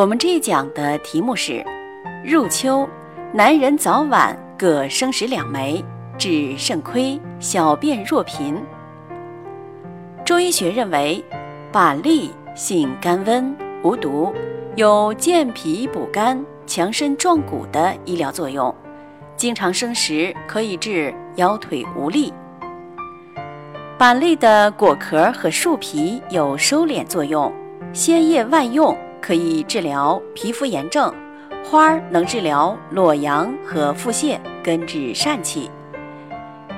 我们这一讲的题目是：入秋，男人早晚各生食两枚，治肾亏、小便若频。中医学认为，板栗性甘温，无毒，有健脾补肝、强身壮骨的医疗作用。经常生食可以治腰腿无力。板栗的果壳和树皮有收敛作用，鲜叶外用。可以治疗皮肤炎症，花儿能治疗裸阳和腹泻，根治疝气。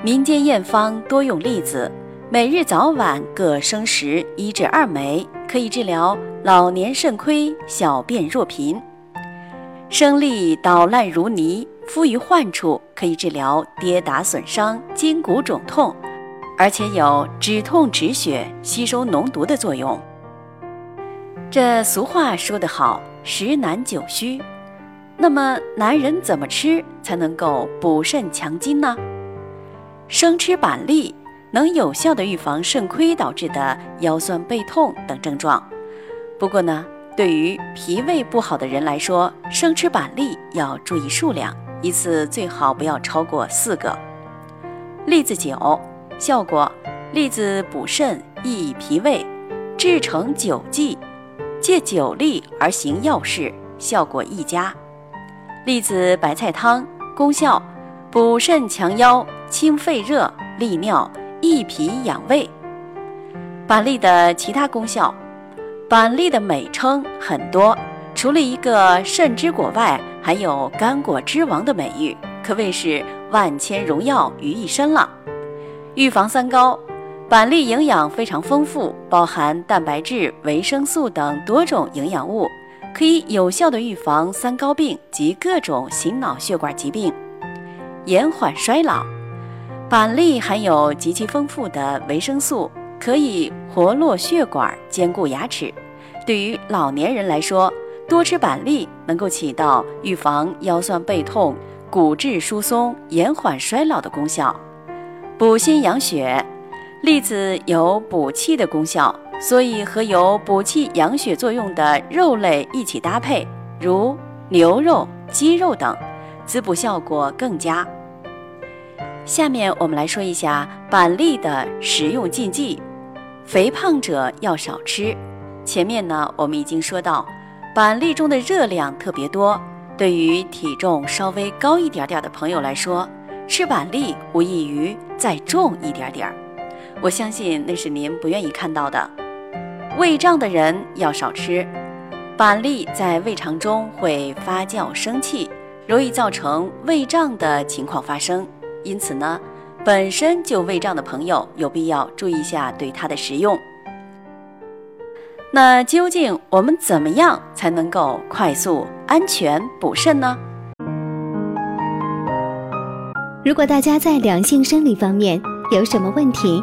民间验方多用栗子，每日早晚各生食一至二枚，可以治疗老年肾亏、小便若频。生栗捣烂如泥，敷于患处，可以治疗跌打损伤、筋骨肿痛，而且有止痛止血、吸收脓毒的作用。这俗话说得好，十男九虚。那么，男人怎么吃才能够补肾强筋呢？生吃板栗能有效的预防肾亏导致的腰酸背痛等症状。不过呢，对于脾胃不好的人来说，生吃板栗要注意数量，一次最好不要超过四个。栗子酒效果：栗子补肾益脾胃，制成酒剂。借酒力而行药事，效果亦佳。栗子白菜汤功效：补肾强腰、清肺热、利尿、益脾养胃。板栗的其他功效，板栗的美称很多，除了一个肾之果外，还有干果之王的美誉，可谓是万千荣耀于一身了。预防三高。板栗营养非常丰富，包含蛋白质、维生素等多种营养物，可以有效的预防三高病及各种心脑血管疾病，延缓衰老。板栗含有极其丰富的维生素，可以活络血管、坚固牙齿。对于老年人来说，多吃板栗能够起到预防腰酸背痛、骨质疏松、延缓衰老的功效，补心养血。栗子有补气的功效，所以和有补气养血作用的肉类一起搭配，如牛肉、鸡肉等，滋补效果更佳。下面我们来说一下板栗的食用禁忌：肥胖者要少吃。前面呢，我们已经说到，板栗中的热量特别多，对于体重稍微高一点点的朋友来说，吃板栗无异于再重一点点儿。我相信那是您不愿意看到的。胃胀的人要少吃，板栗在胃肠中会发酵生气，容易造成胃胀的情况发生。因此呢，本身就胃胀的朋友有必要注意一下对它的食用。那究竟我们怎么样才能够快速安全补肾呢？如果大家在良性生理方面有什么问题，